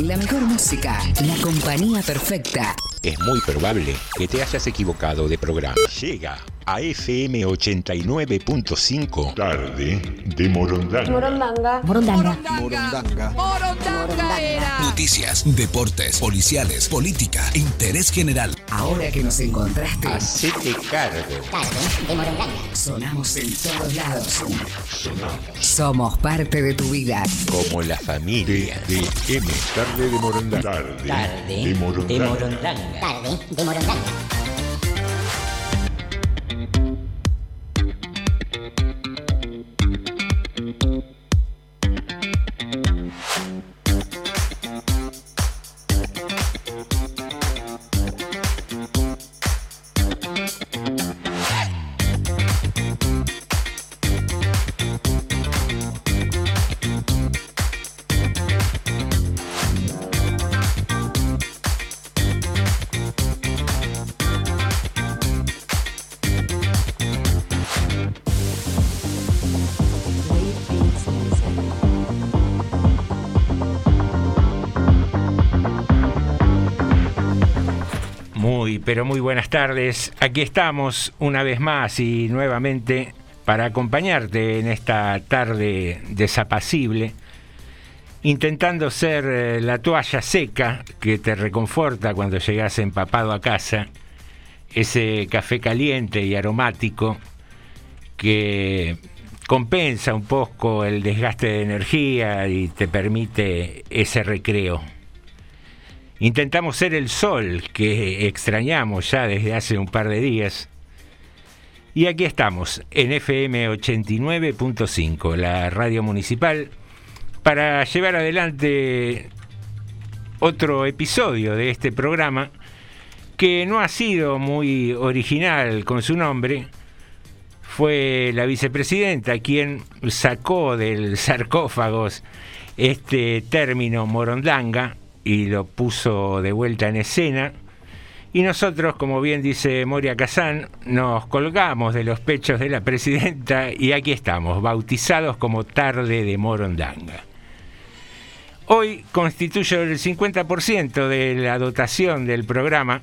La mejor música, la compañía perfecta. Es muy probable que te hayas equivocado de programa. Llega a FM 89.5. Tarde de Morondanga. Morondanga. Morondanga. Morondanga. Morondanga era. Noticias, deportes, policiales, política, interés general. Ahora que nos encontraste, Hacete cargo. Tarde de Morondanga. sonamos en todos lados. Somos parte de tu vida. Como la familia. TDM. Tarde de Morondanga. Tarde, Tarde de Morondanga. Morondanga. Tarde de Morondanga. Pero muy buenas tardes. Aquí estamos una vez más y nuevamente para acompañarte en esta tarde desapacible, intentando ser eh, la toalla seca que te reconforta cuando llegas empapado a casa, ese café caliente y aromático que compensa un poco el desgaste de energía y te permite ese recreo. Intentamos ser el sol que extrañamos ya desde hace un par de días. Y aquí estamos, en FM 89.5, la radio municipal, para llevar adelante otro episodio de este programa que no ha sido muy original con su nombre. Fue la vicepresidenta quien sacó del sarcófagos este término morondanga y lo puso de vuelta en escena. Y nosotros, como bien dice Moria Kazán, nos colgamos de los pechos de la presidenta y aquí estamos, bautizados como tarde de Morondanga. Hoy constituye el 50% de la dotación del programa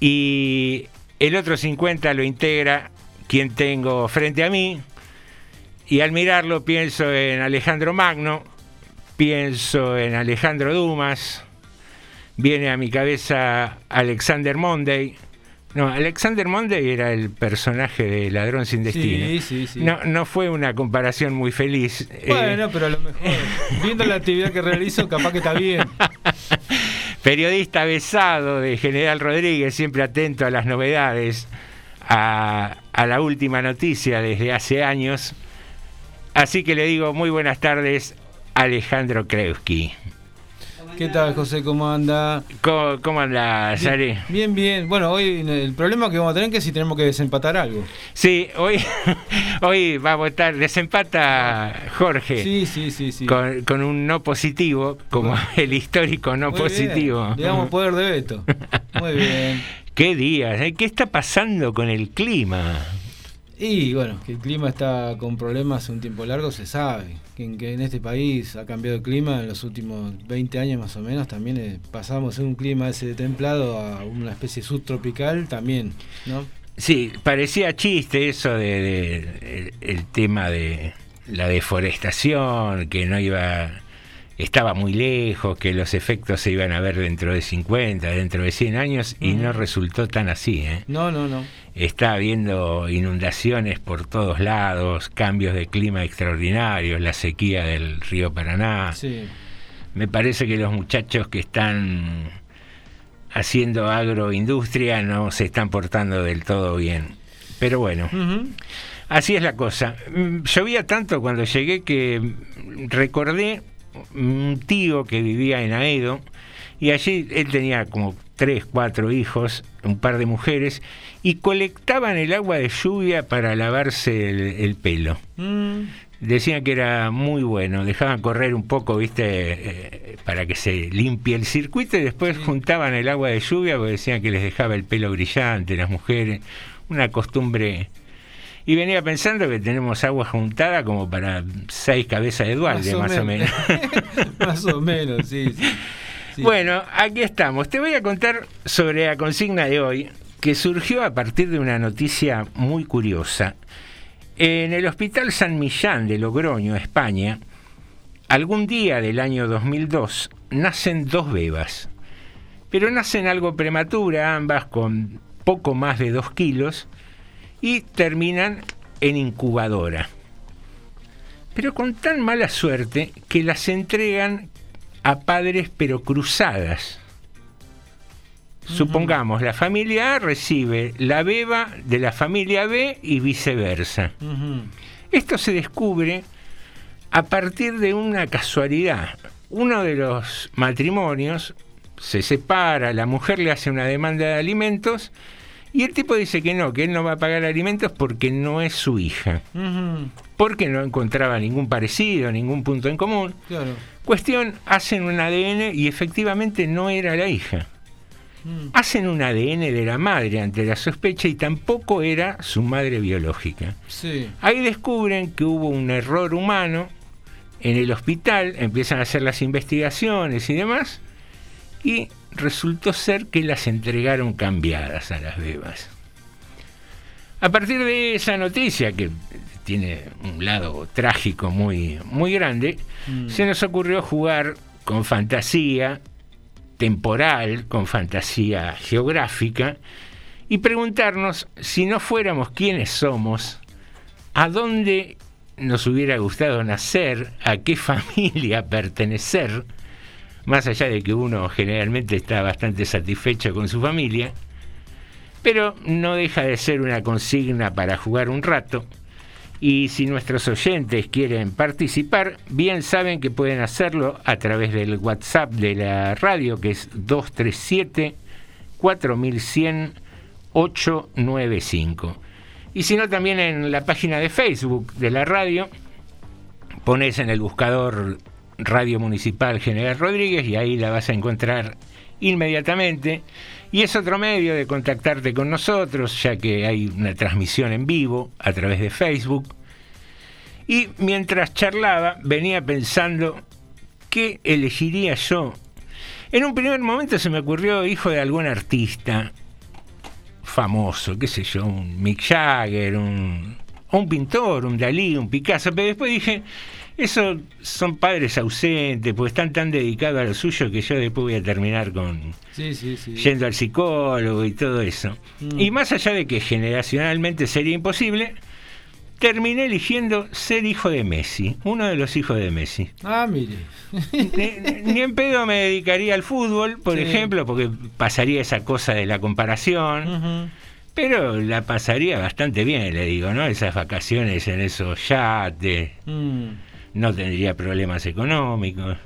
y el otro 50% lo integra quien tengo frente a mí. Y al mirarlo pienso en Alejandro Magno, pienso en Alejandro Dumas, viene a mi cabeza Alexander Monday. No, Alexander Monday era el personaje de Ladrón sin Destino. Sí, sí, sí. No, no fue una comparación muy feliz. eh, Bueno, pero a lo mejor, viendo la actividad que realizo, capaz que está bien. periodista besado de General Rodríguez, siempre atento a las novedades, a, a la última noticia desde hace años. Así que le digo muy buenas tardes, Alejandro Kreuski. ¿Qué tal, José? ¿Cómo anda? ¿Cómo, cómo andás, Ari? Bien, bien. Bueno, hoy el problema que vamos a tener es que si tenemos que desempatar algo. Sí, hoy, hoy va a votar, desempata Jorge. Sí, sí, sí, sí. Con, con un no positivo, como el histórico no Muy positivo. Bien. Le damos poder de veto. Muy bien. ¿Qué días? eh? ¿Qué está pasando con el clima? Y bueno, que el clima está con problemas hace un tiempo largo, se sabe. Que en, que en este país ha cambiado el clima en los últimos 20 años más o menos. También eh, pasamos de un clima ese templado a una especie subtropical también, ¿no? Sí, parecía chiste eso de, de- el, el tema de la deforestación, que no iba, estaba muy lejos, que los efectos se iban a ver dentro de 50, dentro de 100 años, y no resultó tan así. ¿eh? No, no, no. Está habiendo inundaciones por todos lados, cambios de clima extraordinarios, la sequía del río Paraná. Sí. Me parece que los muchachos que están haciendo agroindustria no se están portando del todo bien. Pero bueno, así es la cosa. Mm, Llovía tanto cuando llegué que recordé un tío que vivía en Aedo y allí él tenía como tres, cuatro hijos, un par de mujeres y colectaban el agua de lluvia para lavarse el, el pelo. Mm, Decían que era muy bueno, dejaban correr un poco, viste, eh, para que se limpie el circuito y después juntaban el agua de lluvia porque decían que les dejaba el pelo brillante, las mujeres, una costumbre. Y venía pensando que tenemos agua juntada como para seis cabezas de Dualde, más, o menos. más o menos, sí, sí. Bueno, aquí estamos. Te voy a contar sobre la consigna de hoy, que surgió a partir de una noticia muy curiosa. En el Hospital San Millán de Logroño, España, algún día del año 2002 nacen dos bebas, pero nacen algo prematura, ambas con poco más de dos kilos, y terminan en incubadora. Pero con tan mala suerte que las entregan a padres pero cruzadas. Supongamos, la familia A recibe la beba de la familia B y viceversa. Esto se descubre a partir de una casualidad. Uno de los matrimonios se separa, la mujer le hace una demanda de alimentos y el tipo dice que no, que él no va a pagar alimentos porque no es su hija, porque no encontraba ningún parecido, ningún punto en común. Claro. Cuestión, hacen un ADN y efectivamente no era la hija. Mm. Hacen un ADN de la madre ante la sospecha y tampoco era su madre biológica. Sí. Ahí descubren que hubo un error humano en el hospital, empiezan a hacer las investigaciones y demás, y resultó ser que las entregaron cambiadas a las bebas. A partir de esa noticia, que tiene un lado trágico muy, muy grande, Mm. se nos ocurrió jugar con fantasía temporal, con fantasía geográfica, y preguntarnos si no fuéramos quienes somos, a dónde nos hubiera gustado nacer, a qué familia pertenecer, más allá de que uno generalmente está bastante satisfecho con su familia, pero no deja de ser una consigna para jugar un rato. Y si nuestros oyentes quieren participar, bien saben que pueden hacerlo a través del WhatsApp de la radio, que es 237 4100 895. Y si no, también en la página de Facebook de la radio, pones en el buscador Radio Municipal General Rodríguez y ahí la vas a encontrar inmediatamente. Y es otro medio de contactarte con nosotros, ya que hay una transmisión en vivo a través de Facebook. Y mientras charlaba, venía pensando qué elegiría yo. En un primer momento se me ocurrió hijo de algún artista famoso, qué sé yo, un Mick Jagger, un, un pintor, un Dalí, un Picasso, pero después dije, esos son padres ausentes, porque están tan dedicados a lo suyo que yo después voy a terminar con Sí, sí, sí. yendo al psicólogo y todo eso. Mm. Y más allá de que generacionalmente sería imposible, terminé eligiendo ser hijo de Messi, uno de los hijos de Messi. Ah, mire. Ni, ni en pedo me dedicaría al fútbol, por ejemplo, porque pasaría esa cosa de la comparación. Pero la pasaría bastante bien, le digo, ¿no? Esas vacaciones en esos yates, Mm. No tendría problemas económicos.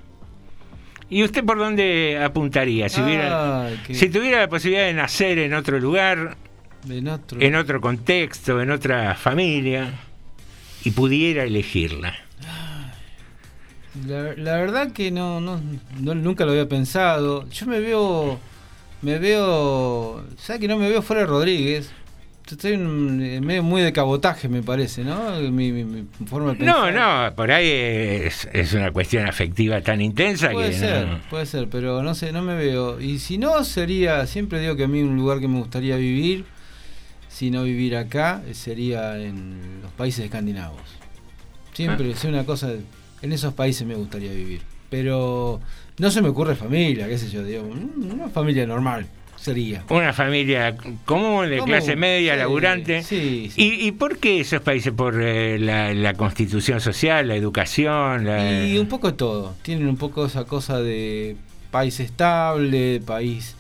¿Y usted por dónde apuntaría? Si, hubiera, qué- si tuviera la posibilidad de nacer en otro lugar, En otro. en otro contexto, en otra familia, y pudiera elegirla. La, la verdad que no, no, no- nunca lo había pensado. Yo me veo, me veo, ¿sabes que no me veo fuera de Rodríguez? Estoy en, en medio muy de cabotaje, me parece, ¿no? Mi, mi- mi forma de No, pensar. no, por ahí es, es una cuestión afectiva tan intensa Puede que ser, no- puede ser, pero no sé, no me veo. Y si no, sería, siempre digo que a mí un lugar que me gustaría vivir, si no vivir acá, eh, sería en los países escandinavos. Siempre, Ah. es una cosa, en esos países me gustaría vivir. Pero no se me ocurre familia, qué sé yo, digo, mm, una familia normal sería. Una familia común, de Común, clase media, sí, laburante. sí, sí. ¿Y, y por qué esos países? ¿Por eh, la, la constitución social, la educación? La... Y un poco de todo. Tienen un poco esa cosa de país estable, país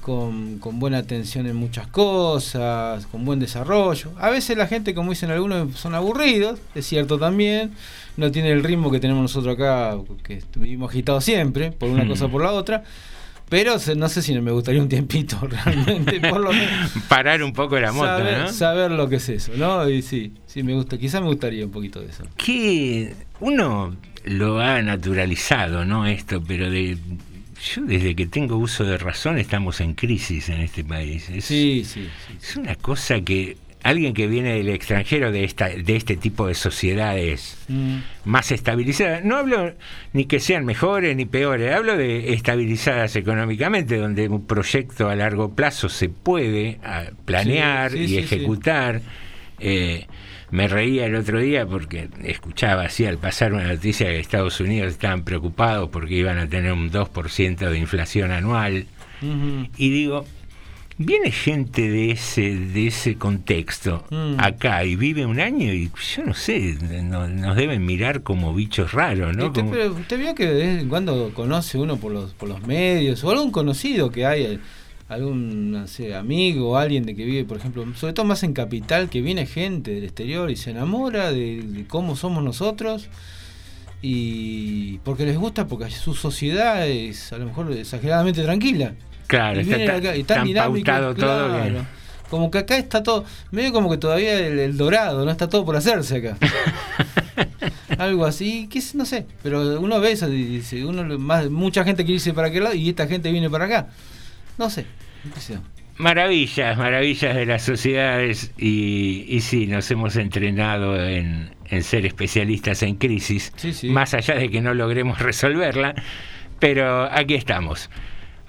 con, con buena atención en muchas cosas, con buen desarrollo. A veces la gente, como dicen algunos, son aburridos, es cierto también. No tiene el ritmo que tenemos nosotros acá, que vivimos agitados siempre, por una Hmm. cosa o por la otra. Pero no sé si me gustaría un tiempito realmente, por lo menos. Parar un poco la moto, saber, ¿no? saber lo que es eso, ¿no? Y sí, sí me gusta, quizás me gustaría un poquito de eso. Que uno lo ha naturalizado, ¿no? Esto, pero de yo desde que tengo uso de razón estamos en crisis en este país. Es, Sí, sí, sí. es una cosa que alguien que viene del extranjero de esta de este tipo de sociedades Mm. más estabilizadas. No hablo ni que sean mejores ni peores, hablo de estabilizadas económicamente, donde un proyecto a largo plazo se puede ah, planear Sí, sí, y sí, ejecutar. Eh, me reía el otro día porque escuchaba así al pasar una noticia que Estados Unidos estaban preocupados porque iban a tener un 2% de inflación anual. Y digo, viene gente de ese de ese contexto Mm. acá y vive un año y yo no sé, no- nos deben mirar como bichos raros, ¿no? usted, Como- pero usted vio que de vez en cuando conoce uno por los, por los medios o algún conocido que hay, eh, algún no sé, amigo o alguien de que vive, por ejemplo, sobre todo más en capital, que viene gente del exterior y se enamora de, de cómo somos nosotros y porque les gusta, porque su sociedad es a lo mejor exageradamente tranquila. Claro, Y está acá y tan tan dinámico, pautado todo que- claro. Como que acá está todo, medio como que todavía el, el dorado, no está todo por hacerse acá. Algo así, que no sé, pero uno ve eso y dice, uno más, mucha gente quiere irse para aquel lado y esta gente viene para acá. No sé, qué sé. Maravillas, maravillas de las sociedades y, y sí, nos hemos entrenado en, en ser especialistas en crisis, Sí, sí. más allá de que no logremos resolverla, pero aquí estamos.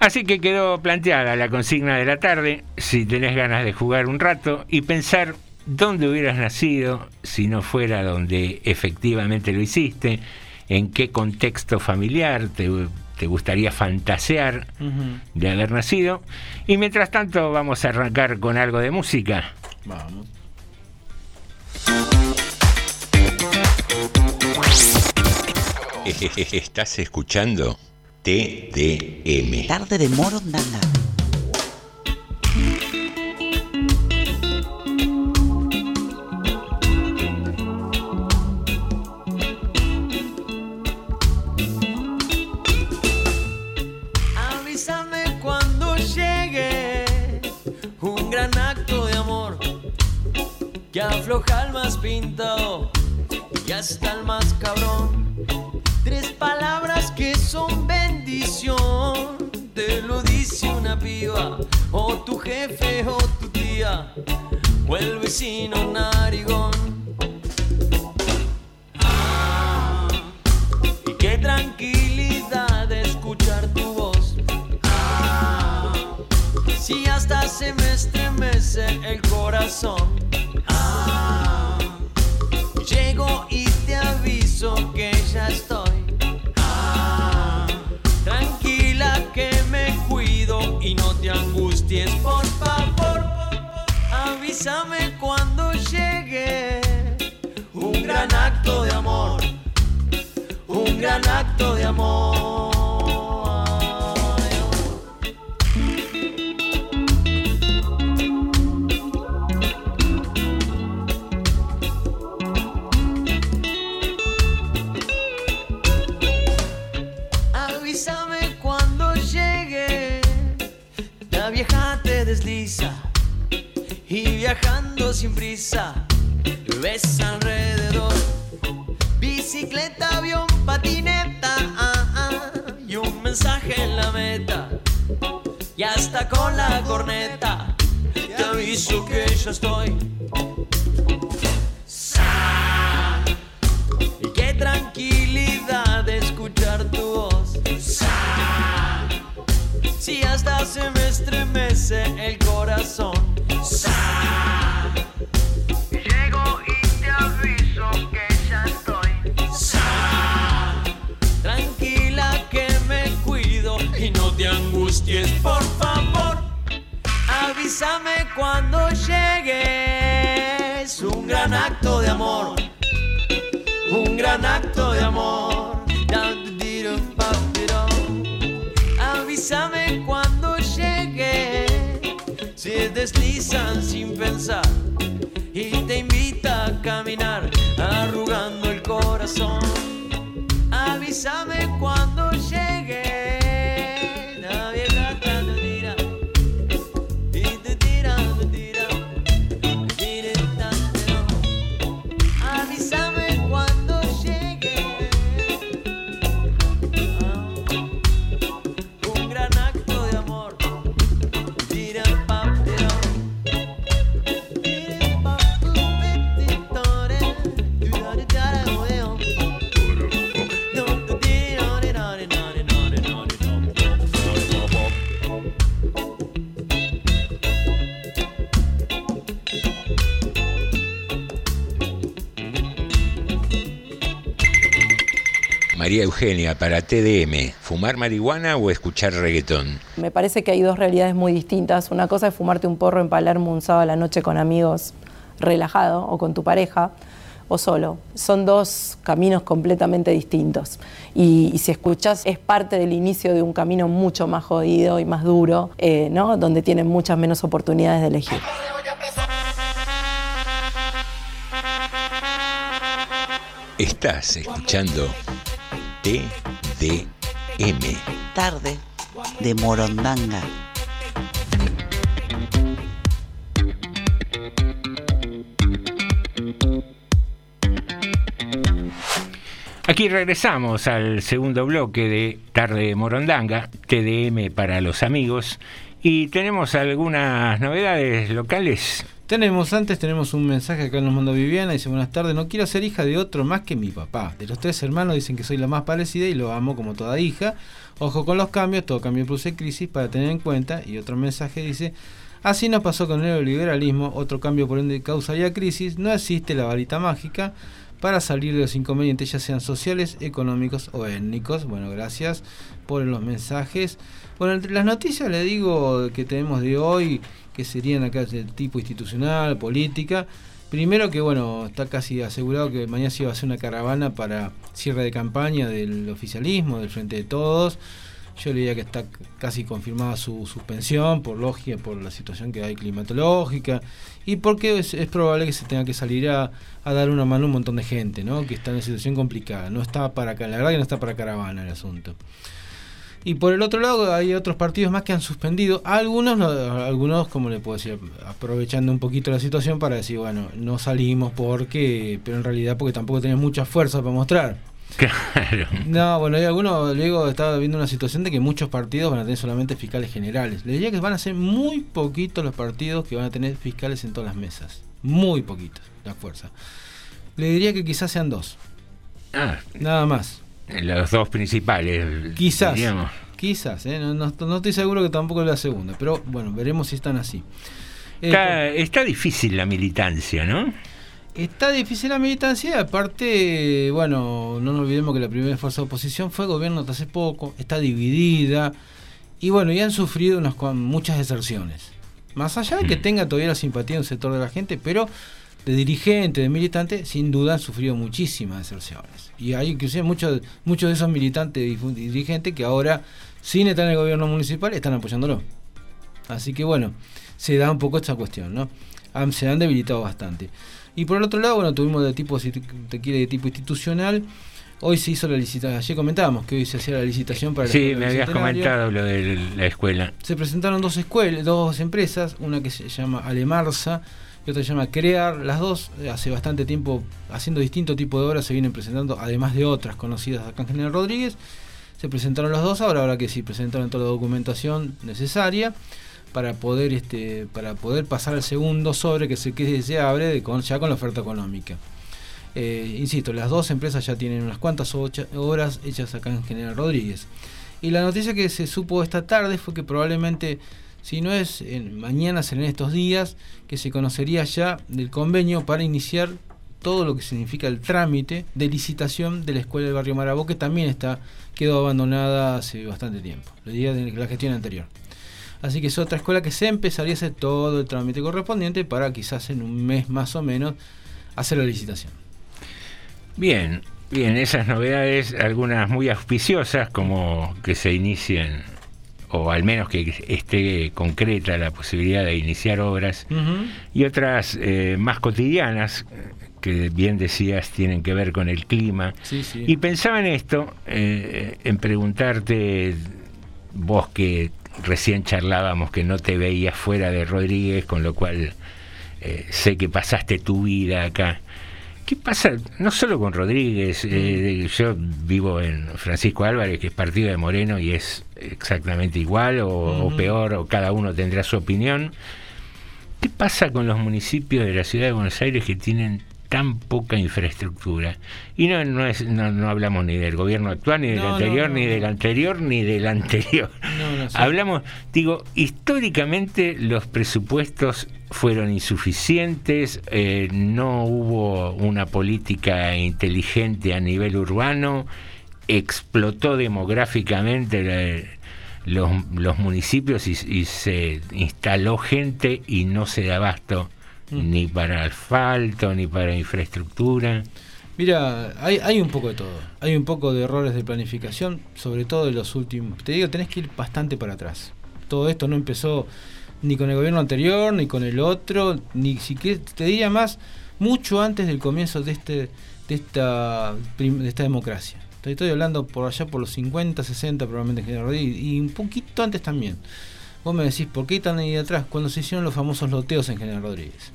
Así que quedó planteada la consigna de la tarde, si tenés ganas de jugar un rato y pensar dónde hubieras nacido si no fuera donde efectivamente lo hiciste, en qué contexto familiar te, te gustaría fantasear de haber nacido. Y mientras tanto vamos a arrancar con algo de música. Vamos. Estás escuchando TDM. Tarde de Morondanga. Avísame cuando llegue un gran acto de amor que afloja al más pintado y hasta el más cabrón. Tres palabras que son bendición, te lo dice una piba, o tu jefe o tu tía, o el vecino narigón. Ah, y qué tranquilidad escuchar tu voz. Ah, si hasta se me estremece el corazón. Ah, llego y te aviso que ya estoy. Cuando llegue un gran acto de amor un gran acto de amor. Sin prisa ves alrededor bicicleta, avión, patineta ah, ah, y un mensaje en la meta y hasta con la corneta te aviso que ya estoy. Y qué tranquilidad escuchar tu voz. Si hasta se me estremece el corazón. Avísame cuando llegues. Un gran acto de amor. Un gran acto de amor. Avísame cuando llegue. Se deslizan sin pensar y te invita a caminar arrugando el corazón. Avísame cuando llegue. María Eugenia, para TDM, ¿fumar marihuana o escuchar reggaetón? Me parece que hay dos realidades muy distintas. Una cosa es fumarte un porro en Palermo un sábado a la noche con amigos relajado o con tu pareja o solo. Son dos caminos completamente distintos. Y, y si escuchas, es parte del inicio de un camino mucho más jodido y más duro, eh, ¿no? donde tienen muchas menos oportunidades de elegir. Estás escuchando TDM. Tarde de Morondanga. Aquí regresamos al segundo bloque de Tarde de Morondanga, TDM para los amigos, y tenemos algunas novedades locales. Tenemos, antes tenemos un mensaje acá nos mandó Viviana, dice buenas tardes, no quiero ser hija de otro más que mi papá. De los tres hermanos dicen que soy la más parecida y lo amo como toda hija. Ojo con los cambios, todo cambio produce crisis para tener en cuenta. Y otro mensaje dice, así nos pasó con el neoliberalismo, otro cambio por ende causaría crisis, no existe la varita mágica para salir de los inconvenientes, ya sean sociales, económicos o étnicos. Bueno, gracias por los mensajes. Bueno, entre las noticias le digo que tenemos de hoy, que serían acá de tipo institucional, política. Primero que bueno, está casi asegurado que mañana se iba a hacer una caravana para cierre de campaña del oficialismo, del Frente de Todos. Yo le diría que está casi confirmada su suspensión por lógica, por la situación que hay climatológica y porque es, es probable que se tenga que salir a, a, dar una mano a un montón de gente, ¿no? Que está en una situación complicada. No está para la verdad que no está para caravana el asunto. Y por el otro lado hay otros partidos más que han suspendido, algunos, algunos como le puedo decir, aprovechando un poquito la situación para decir, bueno, no salimos porque, pero en realidad porque tampoco tenemos mucha fuerza para mostrar. Claro. No, bueno, hay algunos, luego estaba viendo una situación de que muchos partidos van a tener solamente fiscales generales. Le diría que van a ser muy poquitos los partidos que van a tener fiscales en todas las mesas. Muy poquitos, la fuerza. Le diría que quizás sean dos. Ah, Nada más. Los dos principales. Quizás. diríamos. Quizás, ¿eh? no, no- no estoy seguro que tampoco es la segunda, pero bueno, veremos si están así. Eh, Está, difícil la militancia, ¿no? Está difícil la militancia, aparte, bueno, no nos olvidemos que la primera fuerza de oposición fue gobierno hasta hace poco, está dividida, y bueno, y han sufrido unas muchas deserciones. Más allá de que tenga todavía la simpatía de un sector de la gente, pero de dirigente, de militante, sin duda han sufrido muchísimas deserciones. Y hay inclusive muchos, muchos de esos militantes y dirigentes que ahora, sin estar en el gobierno municipal, están apoyándolo. Así que bueno, se da un poco esta cuestión, ¿no? Se han debilitado bastante. Y por el otro lado, bueno, tuvimos de tipo, si te quiere, de tipo institucional. Hoy se hizo la licitación, ayer comentábamos que hoy se hacía la licitación para Sí, me habías comentado lo de la escuela. Se presentaron dos escuelas, dos empresas, una que se llama Alemarsa y otra se llama Crear. Las dos eh, hace bastante tiempo haciendo distinto tipo de obras se vienen presentando, además de otras conocidas acá en General Rodríguez. Se presentaron las dos, ahora ahora que sí presentaron toda la documentación necesaria para poder este para poder pasar al segundo sobre que se que se abre ya con la oferta económica. Eh, insisto, las dos empresas ya tienen unas cuantas obras hechas acá en General Rodríguez. Y la noticia que se supo esta tarde fue que probablemente, si no es en, mañana, será en estos días, que se conocería ya del convenio para iniciar todo lo que significa el trámite de licitación de la escuela del barrio Marabó, que también está quedó abandonada hace bastante tiempo, lo diría de la gestión anterior. Así que es otra escuela que se empezaría a hacer todo el trámite correspondiente para quizás en un mes más o menos hacer la licitación. Bien, bien, esas novedades, algunas muy auspiciosas, como que se inicien, o al menos que esté concreta la posibilidad de iniciar obras, y otras eh, más cotidianas, que bien decías tienen que ver con el clima. Sí, sí. Y pensaba en esto, eh, en preguntarte, vos que recién charlábamos que no te veías fuera de Rodríguez, con lo cual eh, sé que pasaste tu vida acá. ¿Qué pasa? No solo con Rodríguez, eh, yo vivo en Francisco Álvarez, que es partido de Moreno y es exactamente igual o, o peor, o cada uno tendrá su opinión. ¿Qué pasa con los municipios de la ciudad de Buenos Aires que tienen tan poca infraestructura? Y no, no, es, no, no hablamos ni del gobierno actual, ni del No, anterior, ni del anterior, ni del anterior. No, no, sí. Hablamos, digo, históricamente los presupuestos fueron insuficientes, eh, no hubo una política inteligente a nivel urbano explotó demográficamente la- los, los municipios y, y se instaló gente y no se da abasto Mm. ni para asfalto ni para infraestructura. Mira, hay, hay un poco de todo. Hay un poco de errores de planificación, sobre todo de los últimos. Te digo, tenés que ir bastante para atrás. Todo esto no empezó ni con el gobierno anterior, ni con el otro, ni siquiera, te diría más, mucho antes del comienzo de este de esta, de esta democracia. Estoy, estoy hablando por allá por los 50, 60 probablemente General Rodríguez, y un poquito antes también. Vos me decís, ¿por qué tan ahí atrás? Cuando se hicieron los famosos loteos en General Rodríguez.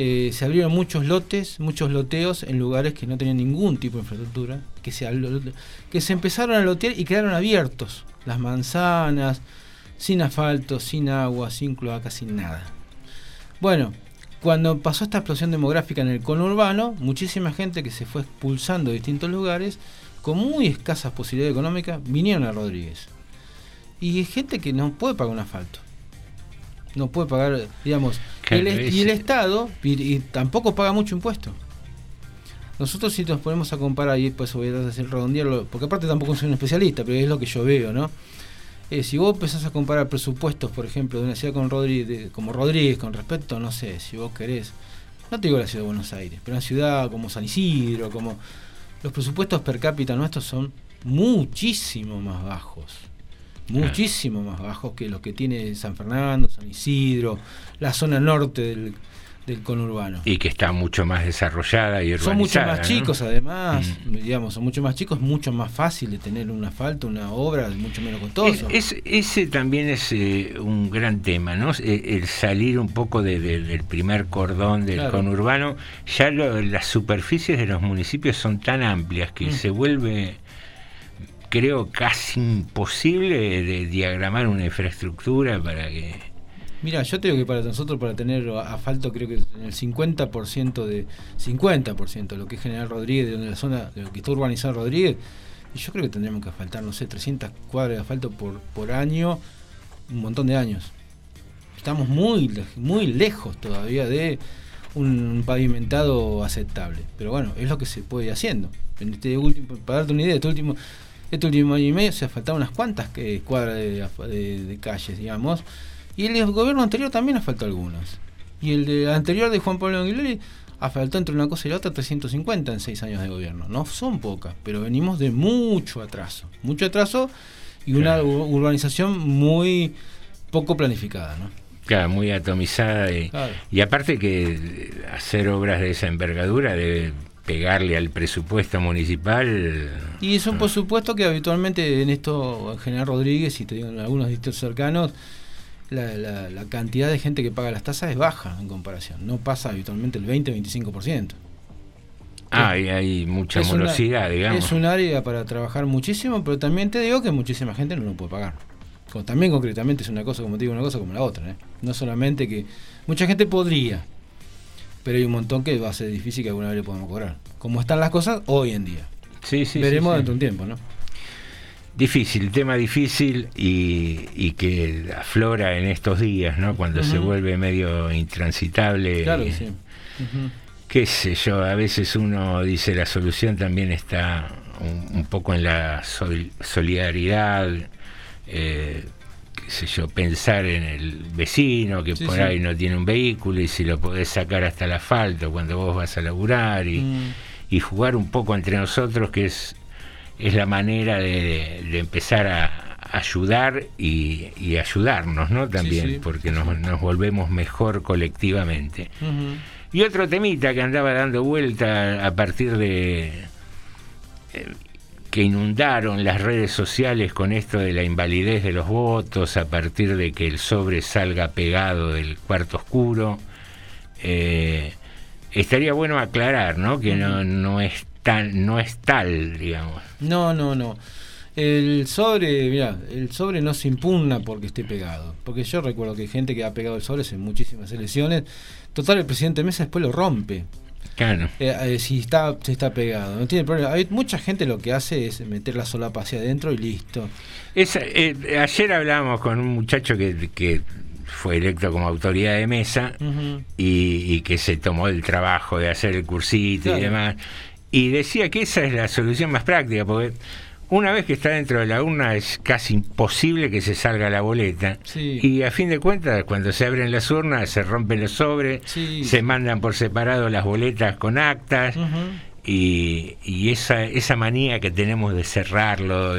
Eh, se abrieron muchos lotes, muchos loteos en lugares que no tenían ningún tipo de infraestructura, que se, empezaron a lotear y quedaron abiertos. Las manzanas, sin asfalto, sin agua, sin cloaca, sin nada. Bueno, cuando pasó esta explosión demográfica en el conurbano, muchísima gente que se fue expulsando de distintos lugares, con muy escasas posibilidades económicas, vinieron a Rodríguez. Y gente que no puede pagar un asfalto. No puede pagar, digamos, el y el Estado y, y tampoco paga mucho impuesto. Nosotros si nos ponemos a comparar, y pues voy a hacer redondearlo, porque aparte tampoco soy un especialista, pero es lo que yo veo, ¿no? Eh, si vos empezás a comparar presupuestos, por ejemplo, de una ciudad con Rodríguez, como Rodríguez, con respecto, no sé, si vos querés, no te digo la ciudad de Buenos Aires, pero una ciudad como San Isidro, como los presupuestos per cápita nuestros son muchísimo más bajos. Muchísimo más bajos que los que tiene San Fernando, San Isidro, la zona norte del, del conurbano. Y que está mucho más desarrollada y Son mucho urbanizada, más ¿no? chicos además, digamos, son mucho más chicos, mucho más fácil de tener un asfalto, una obra, mucho menos costoso. Es- es- ese también es eh, un gran tema, ¿no? Eh, El salir un poco de- de- del primer cordón del Claro. conurbano. Ya lo- las superficies de los municipios son tan amplias que Mm. se vuelve, creo, casi imposible de diagramar una infraestructura para que... Mira, yo digo que para nosotros, para tener asfalto, creo que en el 50% de 50% de lo que es General Rodríguez, de donde la zona, de lo que está urbanizado Rodríguez, y yo creo que tendríamos que asfaltar, no sé, 300 cuadras de asfalto por, por año, un montón de años. Estamos muy, muy lejos todavía de un pavimentado aceptable. Pero bueno, es lo que se puede ir haciendo. En este para darte una idea, este último, este último año y medio se asfaltaron unas cuantas que, cuadras de, de- de calles, digamos. Y el gobierno anterior también asfaltó algunas. Y el de, anterior de Juan Pablo Aguilera asfaltó entre una cosa y la otra 350 en seis años de gobierno. No son pocas, pero venimos de mucho atraso. Mucho atraso y una ur- urbanización muy poco planificada, ¿no? Claro, muy atomizada y, Claro. y aparte que eh, hacer obras de esa envergadura debe pegarle al presupuesto municipal Y es un por supuesto que habitualmente en esto, en General Rodríguez y te digo en algunos distritos cercanos, la, la- la cantidad de gente que paga las tasas es baja en comparación. No pasa habitualmente el 20-25%. Ah, y hay mucha una- morosidad, digamos. Es un área para trabajar muchísimo, pero también te digo que muchísima gente no lo puede pagar. Como también concretamente es una cosa, como te digo, una cosa como la otra. ¿eh? No solamente que mucha gente podría, pero hay un montón que va a ser difícil que alguna vez le podamos cobrar. Como están las cosas hoy en día. Sí, sí, Veremos sí, sí. dentro de un tiempo, ¿no? Difícil, tema difícil y, y que aflora en estos días, ¿no? Cuando se vuelve medio intransitable. Claro que sí. Ujú. qué sé yo, a veces uno dice la solución también está un, un poco en la sol- solidaridad, eh, sé yo, pensar en el vecino que Sí, por sí. ahí no tiene un vehículo y si lo podés sacar hasta el asfalto cuando vos vas a laburar y, Mm. y jugar un poco entre nosotros que es, es la manera de, de empezar a ayudar y, y ayudarnos, ¿no? También, sí. porque nos, nos volvemos mejor colectivamente. Y otro temita que andaba dando vuelta a partir de eh, que inundaron las redes sociales con esto de la invalidez de los votos, a partir de que el sobre salga pegado del cuarto oscuro. Eh, estaría bueno aclarar, ¿no? Que no, no es tan, no es tal, digamos. No, no, no. El sobre, mira, el sobre no se impugna porque esté pegado. Porque yo recuerdo que hay gente que ha pegado el sobre en muchísimas elecciones. Total, el presidente Mesa después lo rompe. Claro. Eh, eh, si está, si está pegado, no tiene problema. Hay mucha gente lo que hace es meter la solapa hacia adentro y listo. Eh, ayer hablábamos con un muchacho que, que fue electo como autoridad de mesa y, y que se tomó el trabajo de hacer el cursito Claro. y demás. y decía que esa es la solución más práctica, porque una vez que está dentro de la urna es casi imposible que se salga la boleta. Y a fin de cuentas, cuando se abren las urnas, se rompen los sobres, se mandan por separado las boletas con actas. Y, y, esa, esa manía que tenemos de cerrarlo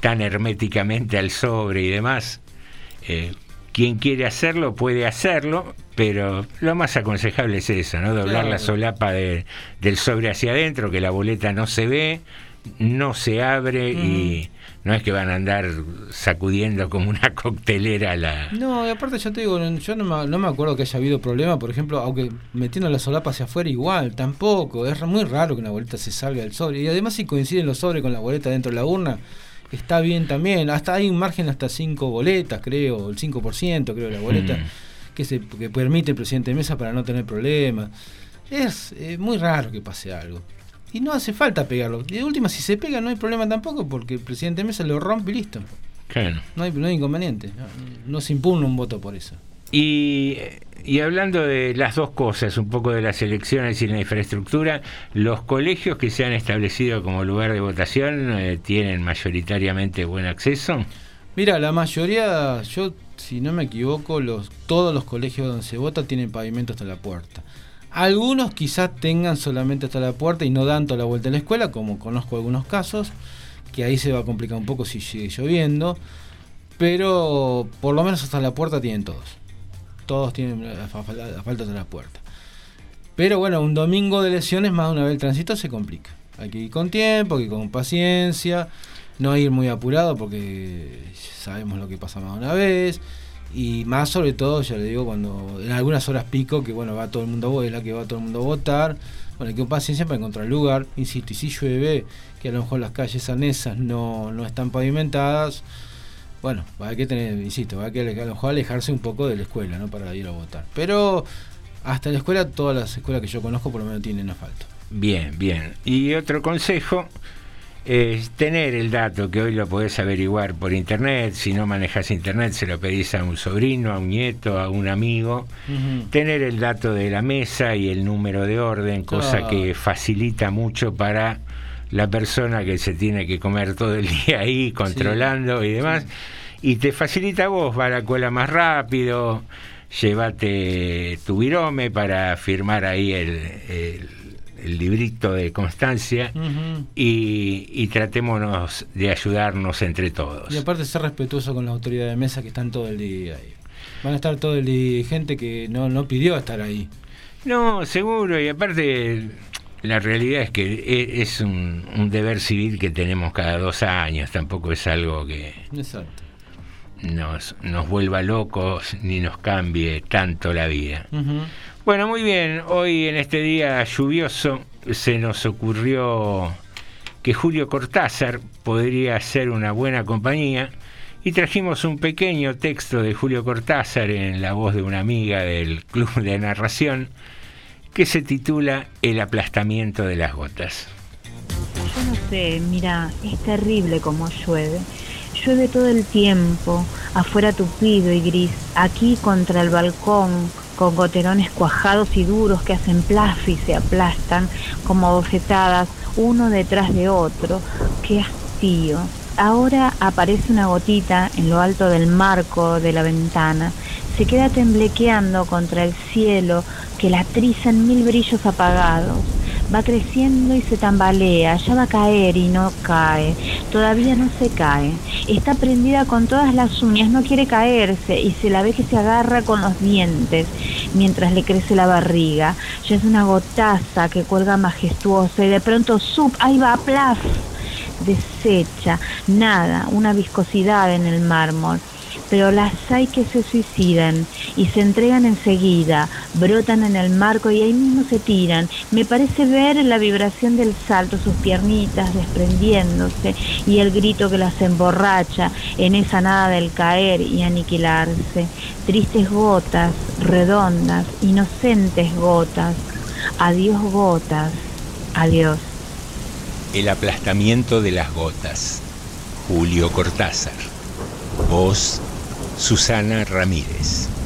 tan herméticamente al sobre y demás, eh, quien quiere hacerlo puede hacerlo, pero lo más aconsejable es eso, ¿no? Doblar la solapa de, del sobre hacia adentro, que la boleta no se ve, no se abre y no es que van a andar sacudiendo como una coctelera la... No, y aparte yo te digo, yo no me, no me acuerdo que haya habido problema, por ejemplo, aunque metiendo la solapa hacia afuera igual, tampoco, es muy raro que una boleta se salga del sobre. Y además si coinciden los sobres con la boleta dentro de la urna, está bien también. Hasta hay un margen hasta 5 boletas, creo, el 5% creo de la boleta, que, se, que permite el presidente de mesa para no tener problemas. Es muy raro que pase algo. Y no hace falta pegarlo. De última, si se pega no hay problema tampoco porque el presidente de mesa lo rompe y listo. No, hay, no hay inconveniente. no se impugna un voto por eso. Y, y, hablando de las dos cosas, un poco de las elecciones y la infraestructura, los colegios que se han establecido como lugar de votación eh, tienen mayoritariamente buen acceso. Mira, la mayoría, yo si no me equivoco, los, todos los colegios donde se vota tienen pavimento hasta la puerta. Algunos quizás tengan solamente hasta la puerta y no dan toda la vuelta a la escuela, como conozco algunos casos, que ahí se va a complicar un poco si sigue lloviendo, pero por lo menos hasta la puerta tienen todos todos tienen falta de la puerta. Pero bueno, un domingo de lesiones, más de una vez el tránsito se complica. Hay que ir con tiempo, hay que ir con paciencia, no ir muy apurado porque sabemos lo que pasa más de una vez. Y más sobre todo, ya le digo, cuando en algunas horas pico, que bueno, va todo el mundo, es la que va todo el mundo a votar. Bueno, hay que paciencia para encontrar lugar. Insisto, y si llueve, que a lo mejor las calles anesas no, no están pavimentadas, bueno, va a que tener, insisto, va a que a lo mejor alejarse un poco de la escuela, ¿no? Para ir a votar. Pero hasta la escuela, todas las escuelas que yo conozco por lo menos tienen asfalto. Bien, bien. Y otro consejo es tener el dato, que hoy lo podés averiguar por internet. Si no manejas internet, se lo pedís a un sobrino, a un nieto, a un amigo. Tener el dato de la mesa y el número de orden, cosa que facilita mucho para la persona que se tiene que comer todo el día ahí, controlando y demás, y te facilita a vos, va a la cola más rápido, llévate tu virome para firmar ahí el, el, librito de constancia y, y, tratémonos de ayudarnos entre todos. Y aparte ser respetuoso con la autoridad de mesa que están todo el día ahí. Van a estar todo el día gente que no, no pidió estar ahí. No, seguro, y aparte la realidad es que e, es un, deber civil que tenemos cada dos años, tampoco es algo que Nos, nos vuelva locos ni nos cambie tanto la vida. Bueno, muy bien, hoy en este día lluvioso se nos ocurrió que Julio Cortázar podría ser una buena compañía y trajimos un pequeño texto de Julio Cortázar en la voz de una amiga del Club de Narración que se titula El aplastamiento de las gotas. Yo no sé, mira, es terrible como llueve. Llueve todo el tiempo, afuera tupido y gris, aquí contra el balcón, con goterones cuajados y duros que hacen plaf y se aplastan como bofetadas uno detrás de otro. ¡Qué hastío! Ahora aparece una gotita en lo alto del marco de la ventana. Se queda temblequeando contra el cielo que la triza en mil brillos apagados. Va creciendo y se tambalea, ya va a caer y no cae, todavía no se cae. Está prendida con todas las uñas, no quiere caerse y se la ve que se agarra con los dientes mientras le crece la barriga. Ya es una gotaza que cuelga majestuosa y de pronto, ¡sup! Ahí va, plaf. Desecha, nada, una viscosidad en el mármol pero las hay que se suicidan y se entregan enseguida, brotan en el marco y ahí mismo se tiran. Me parece ver la vibración del salto, sus piernitas desprendiéndose y el grito que las emborracha en esa nada del caer y aniquilarse. Tristes gotas, redondas, inocentes gotas. Adiós gotas, adiós. El aplastamiento de las gotas. Julio Cortázar. Voz Susana Ramírez.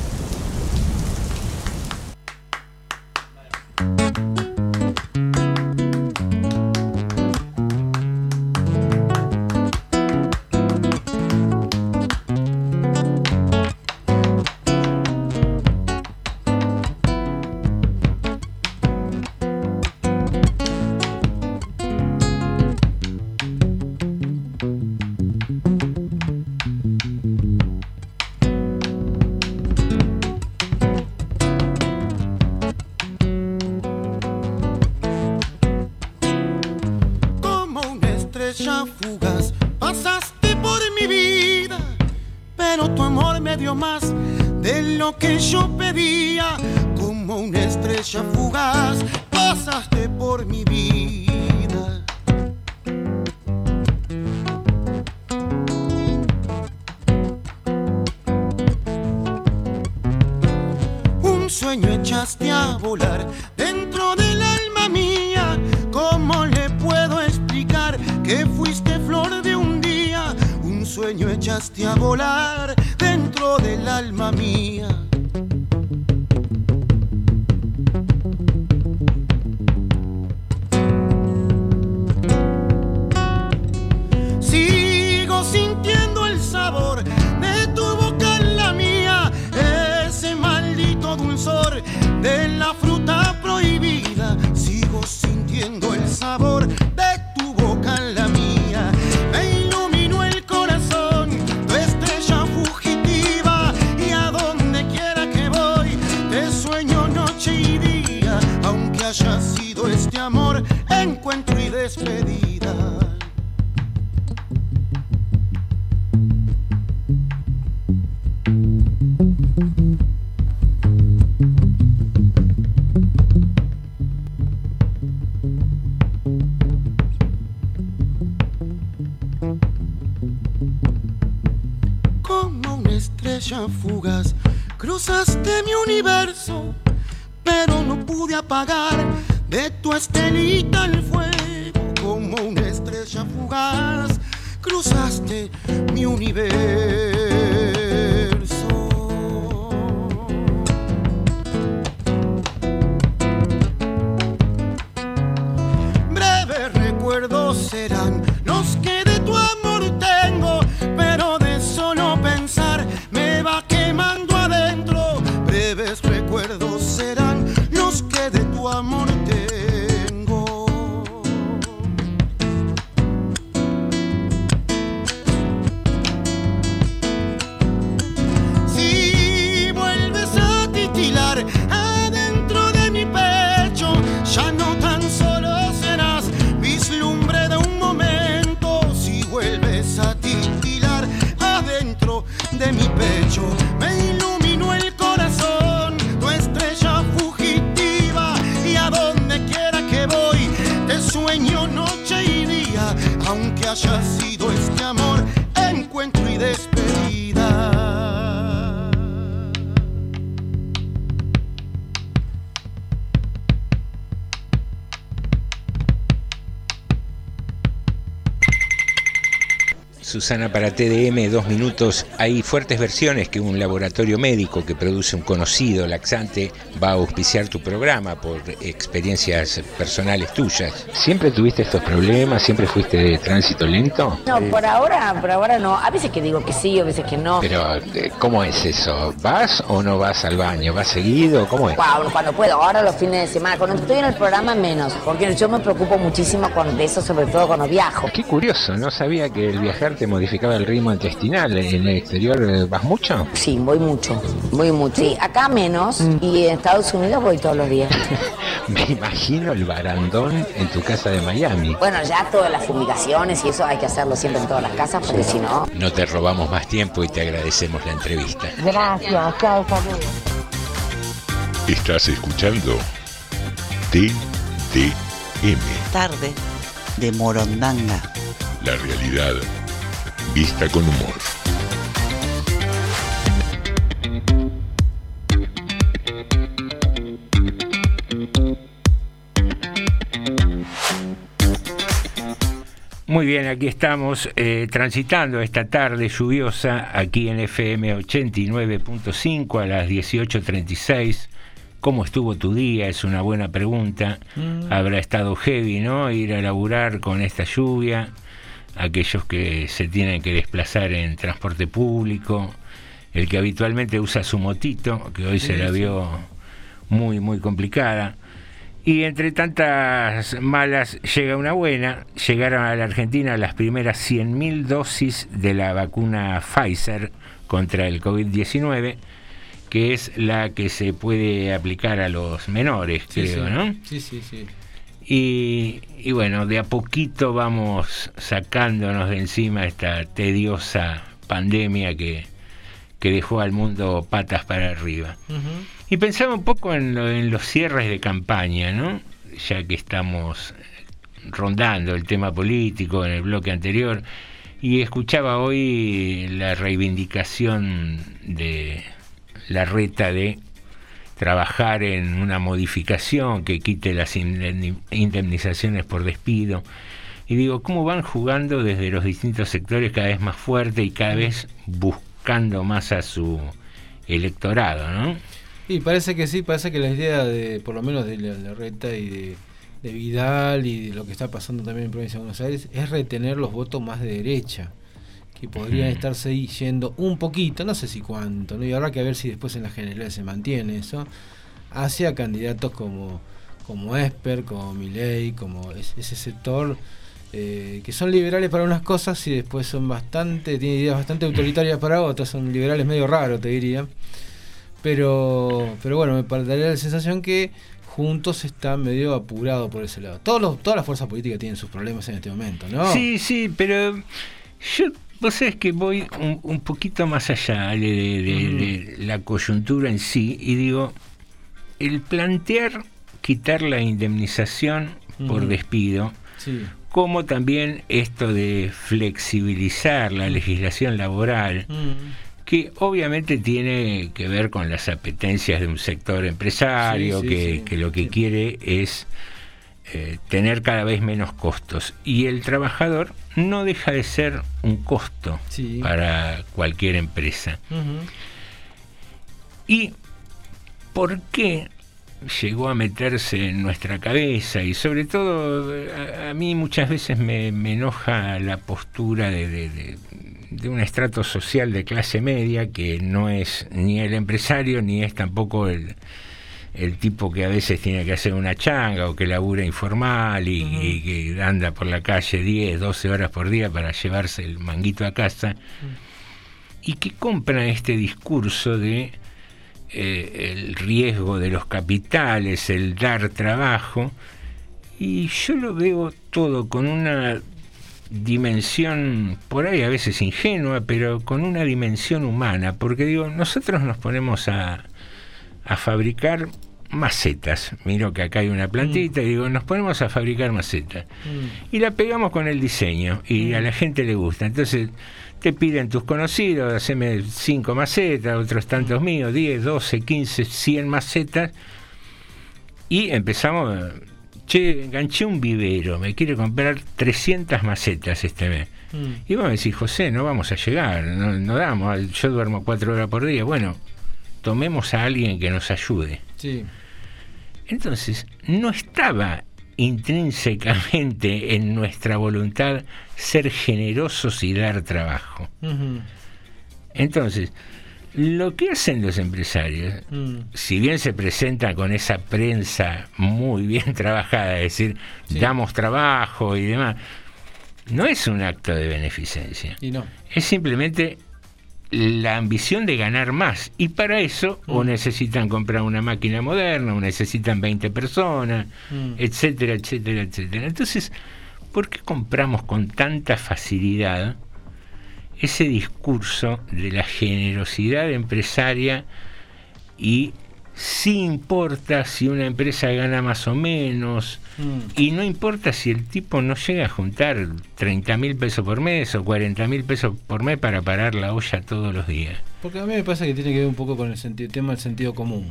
Aunque haya sido este amor, encuentro y despedida. Susana, para TDM, dos minutos. Hay fuertes versiones que un laboratorio médico que produce un conocido laxante va a auspiciar tu programa por experiencias personales tuyas. ¿Siempre tuviste estos problemas? ¿Siempre fuiste de tránsito lento? No, por ahora, por ahora no. A veces que digo que sí, a veces que no. Pero, eh, ¿cómo es eso? ¿Vas o no vas al baño? ¿Vas seguido? ¿Cómo es? Cuando, cuando puedo, ahora los fines de semana. Cuando estoy en el programa menos, porque yo me preocupo muchísimo con eso, sobre todo cuando viajo. Qué curioso, no sabía que el viajar te modificaba el ritmo intestinal. ¿En el exterior eh, vas mucho? Sí, voy mucho, voy mucho. Sí, acá menos y en Estados Unidos voy todos los días. Me imagino el barandón en tu casa de Miami. Bueno, ya todas las fumigaciones y eso hay que hacerlo siempre en todas las casas porque si no... No te robamos más tiempo y te agradecemos la entrevista. Gracias, chao, saludos. Estás escuchando TDM, Tarde de Morondanga. la realidad vista con humor. Muy bien, aquí estamos eh, transitando esta tarde lluviosa aquí en FM 89.5 a las 18.36. ¿Cómo estuvo tu día? Es una buena pregunta. Mm. Habrá estado heavy, ¿no? Ir a laburar con esta lluvia. Aquellos que se tienen que desplazar en transporte público. El que habitualmente usa su motito, que hoy se la vio muy, muy complicada. Y entre tantas malas llega una buena. Llegaron a la Argentina las primeras 100.000 dosis de la vacuna Pfizer contra el COVID-19, que es la que se puede aplicar a los menores, Sí, creo, sí. ¿no? Sí, sí, sí. Y, y bueno, de a poquito vamos sacándonos de encima esta tediosa pandemia que, que dejó al mundo patas para arriba. Y pensaba un poco en, lo- en los cierres de campaña, ¿no? Ya que estamos rondando el tema político en el bloque anterior, y escuchaba hoy la reivindicación de la reta de trabajar en una modificación que quite las indemni- indemnizaciones por despido. Y digo, ¿cómo van jugando desde los distintos sectores cada vez más fuerte y cada vez buscando más a su electorado, ¿no? Y parece que sí, parece que la idea de, por lo menos de la, la reta y de, de Vidal y de lo que está pasando también en provincia de Buenos Aires, es retener los votos más de derecha, que podrían estarse yendo un poquito, no sé si cuánto, ¿no? y habrá que ver si después en la general se mantiene eso, hacia candidatos como, como Esper, como Milei, como es- ese sector. eh, que son liberales para unas cosas y después son bastante, tienen ideas bastante autoritarias para otras, son liberales medio raros, te diría. Pero, pero bueno, me daría la sensación que juntos está medio apurado por ese lado. Todos los, todas las fuerzas políticas tienen sus problemas en este momento, ¿no? Sí, sí, pero yo, vos sabés que voy un, un poquito más allá de, de- de la coyuntura en sí y digo, el plantear quitar la indemnización por despido, Sí. como también esto de flexibilizar la legislación laboral, que obviamente tiene que ver con las apetencias de un sector empresario Sí, sí, que, sí, que lo que quiere es eh, tener cada vez menos costos. Y el trabajador no deja de ser un costo Sí. para cualquier empresa. ¿Y por qué llegó a meterse en nuestra cabeza? Y sobre todo, a, a mí muchas veces me, me enoja la postura de, de- de- de un estrato social de clase media que no es ni el empresario ni es tampoco el, el tipo que a veces tiene que hacer una changa o que labura informal y, y que anda por la calle 10, 12 horas por día para llevarse el manguito a casa y que compra este discurso de eh, el riesgo de los capitales, el dar trabajo, y yo lo veo todo con una dimensión, por ahí a veces ingenua, pero con una dimensión humana, porque digo, nosotros nos ponemos a, a fabricar macetas, miro que acá hay una plantita y digo, nos ponemos a fabricar macetas y la pegamos con el diseño y a la gente le gusta. Entonces te piden tus conocidos, haceme cinco macetas, otros tantos míos, 10, 12, 15, 100 macetas y empezamos, che, enganché un vivero, me quiere comprar 300 macetas este mes. Mm. Y vos me decís, José, no vamos a llegar, no, no damos, yo duermo cuatro horas por día. Bueno, tomemos a alguien que nos ayude. Sí. Entonces, no estaba intrínsecamente en nuestra voluntad ser generosos y dar trabajo. Entonces, lo que hacen los empresarios, Mm. si bien se presentan con esa prensa muy bien trabajada, es decir, Sí. damos trabajo y demás, no es un acto de beneficencia. Y no. Es simplemente la ambición de ganar más. Y para eso o necesitan comprar una máquina moderna, o necesitan 20 personas, Mm. etcétera, etcétera, etcétera. Entonces, ¿por qué compramos con tanta facilidad ese discurso de la generosidad empresaria y sí importa si una empresa gana más o menos, Mm. y no importa si el tipo no llega a juntar 30 mil pesos por mes o 40 mil pesos por mes para parar la olla todos los días. Porque a mí me parece que tiene que ver un poco con el sentido, tema del sentido común.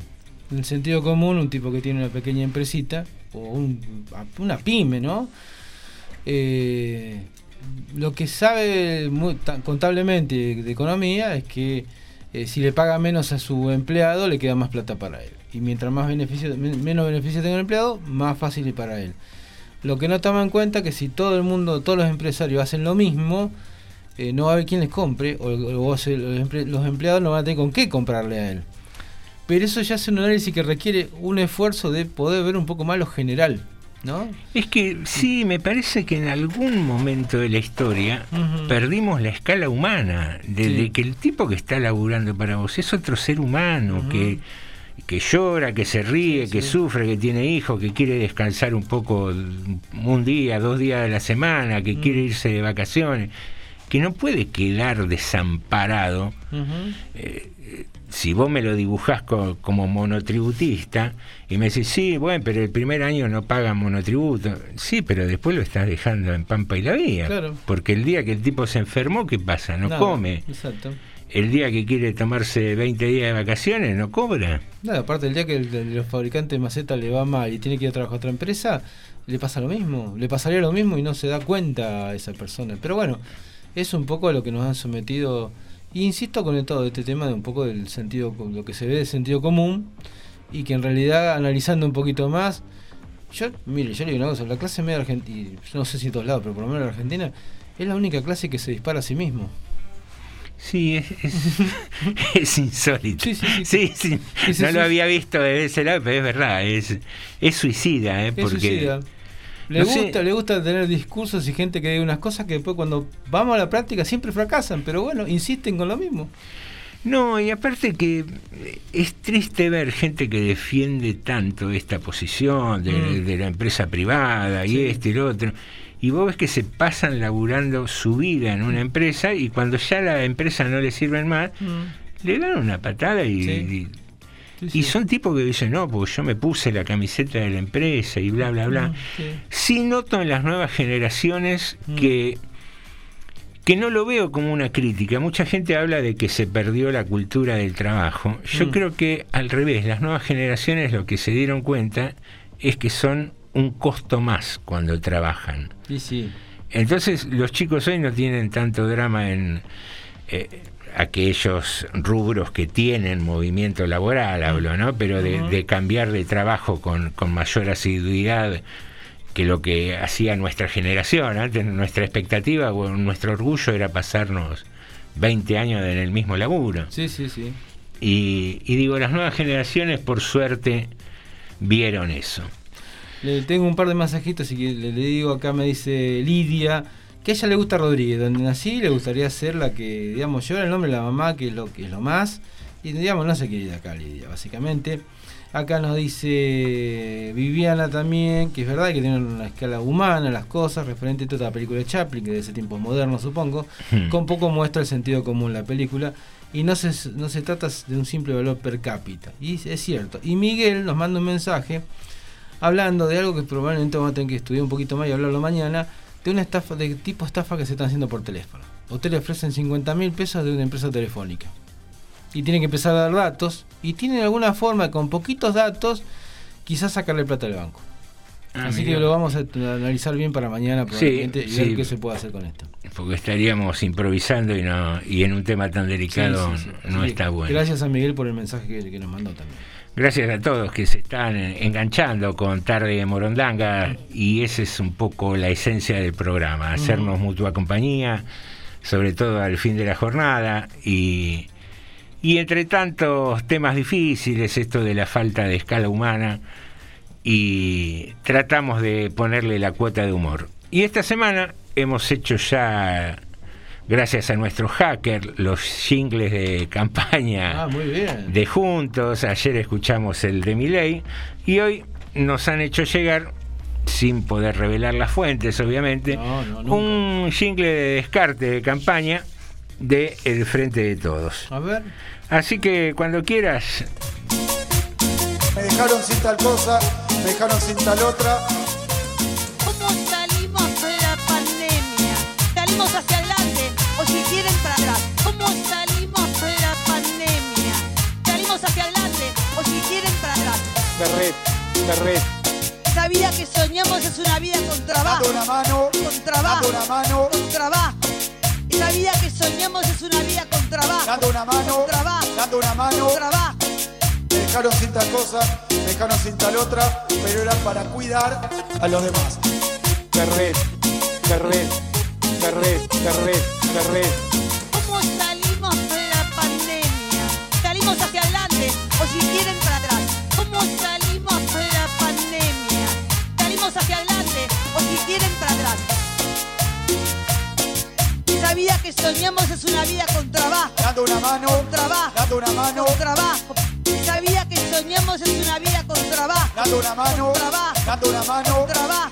En el sentido común, un tipo que tiene una pequeña empresita, o un- una pyme, ¿no? Eh, lo que sabe muy- ta- contablemente de economía es que eh, si le paga menos a su empleado, le queda más plata para él. Y mientras más beneficio, men- menos beneficio tenga el empleado, más fácil es para él. Lo que no toma en cuenta es que si todo el mundo, todos los empresarios hacen lo mismo, eh, no va a haber quien les compre, o, emple- los empleados no van a tener con qué comprarle a él. Pero eso ya es un análisis que requiere un esfuerzo de poder ver un poco más lo general, ¿no? Es que sí, me parece que en algún momento de la historia perdimos la escala humana, de, Sí. de que el tipo que está laburando para vos es otro ser humano, que, que llora, que se ríe, que sufre, que tiene hijos, que quiere descansar un poco un día, dos días de la semana, que quiere irse de vacaciones, que no puede quedar desamparado. Eh, si vos me lo dibujás como monotributista y me decís, sí, bueno, pero el primer año no pagan monotributo, sí, pero después lo estás dejando en Pampa y la Vía. Porque el día que el tipo se enfermó, ¿qué pasa? No come. Exacto. El día que quiere tomarse 20 días de vacaciones, no cobra. Nada, aparte el día que el, los fabricantes de maceta le va mal y tiene que ir a trabajar a otra empresa, le pasa lo mismo. Le pasaría lo mismo y no se da cuenta a esa persona. Pero bueno, es un poco a lo que nos han sometido y insisto con todo este tema de un poco del sentido, lo que se ve de sentido común, y que en realidad analizando un poquito más, yo, mire, yo le digo una cosa, la clase media argentina, no sé si en todos lados, pero por lo menos la Argentina, es la única clase que se dispara a sí mismo. Sí, es, es, insólito. Sí, sí, no lo había visto de ese lado, pero es verdad, es, es suicida, ¿eh? porque... Suicida le gusta, le gusta tener discursos y gente que diga unas cosas que después cuando vamos a la práctica siempre fracasan, pero bueno, insisten con lo mismo. No, y aparte que es triste ver gente que defiende tanto esta posición de, mm. la empresa privada y este y lo otro. Y vos ves que se pasan laburando su vida en una empresa y cuando ya la empresa no le sirve más, mm. le dan una patada y y son tipos que dicen, no, porque yo me puse la camiseta de la empresa y bla, bla, bla. Sí, noto en las nuevas generaciones mm. que, que no lo veo como una crítica. Mucha gente habla de que se perdió la cultura del trabajo. Yo mm. creo que al revés, las nuevas generaciones lo que se dieron cuenta es que son un costo más cuando trabajan. Sí, sí. Entonces los chicos hoy no tienen tanto drama en... Eh, aquellos rubros que tienen movimiento laboral, hablo, ¿no? Pero de, cambiar de trabajo con, mayor asiduidad que lo que hacía nuestra generación. Antes nuestra expectativa o nuestro orgullo era pasarnos 20 años en el mismo laburo. Sí, sí, sí. Y, y digo, las nuevas generaciones, por suerte, vieron eso. Le tengo un par de masajitos y le, le digo acá, me dice Lidia que a ella le gusta Rodríguez, donde nací le gustaría ser la que, digamos, llevar el nombre de la mamá, que es lo que es lo más, y digamos, no se quiere ir de acá, Lidia, básicamente. Acá nos dice Viviana también, que es verdad que tienen una escala humana las cosas, referente a toda la película de Chaplin, que de ese tiempo moderno supongo, hmm. con poco muestra el sentido común la película, y no se, no se trata de un simple valor per cápita, y es cierto. Y Miguel nos manda un mensaje hablando de algo que probablemente vamos a tener que estudiar un poquito más y hablarlo mañana, de una estafa de tipo estafa que se están haciendo por teléfono. Usted le ofrecen 50 mil pesos de una empresa telefónica. Y tiene que empezar a dar datos. Y tiene alguna forma, con poquitos datos, quizás sacarle plata al banco. Ah, Así que lo vamos a analizar bien para mañana probablemente y ver qué se puede hacer con esto. Porque estaríamos improvisando y no y en un tema tan delicado no está bueno. Gracias a Miguel por el mensaje que nos mandó también. Gracias a todos que se están enganchando con Tarde de Morondanga y esa es un poco la esencia del programa, hacernos mutua compañía, sobre todo al fin de la jornada y, y entre tantos temas difíciles, esto de la falta de escala humana y tratamos de ponerle la cuota de humor. Y esta semana hemos hecho ya gracias a nuestro hacker, los jingles de campaña ah, de Juntos. Ayer escuchamos el de Miley y hoy nos han hecho llegar, sin poder revelar las fuentes, obviamente, un jingle de descarte de campaña de El Frente de Todos. A ver. Así que cuando quieras. Me dejaron sin tal cosa, me dejaron sin tal otra. ¿Cómo salimos de la pandemia? Salimos hacia si quieren para atrás. ¿Cómo salimos de la pandemia? Salimos hacia adelante o si quieren para atrás. Ferret, Ferret. Esa vida que soñamos es una vida con trabajo. Dando una mano. Con trabajo. Dando una mano. Con trabajo. Esa vida que soñamos es una vida con trabajo. Dando una mano. Con trabajo. Dando una mano. Con trabajo. Me dejaron sin tal cosa, me dejaron sin tal otra, pero era para cuidar a los demás. Ferret, Ferret. Ferret, Ferret, Ferret. ¿Cómo salimos de la pandemia? ¿Salimos hacia adelante o si quieren para atrás? ¿Cómo salimos de la pandemia? ¿Salimos hacia adelante o si quieren para atrás? Esa vida que soñamos es una vida con trabajo. Dando una mano. Con trabajo. Dando una mano. Con trabajo. Esa vida que soñemos es una vida con trabajo. Dando una mano, con trabajo, dando una mano. con trabajo.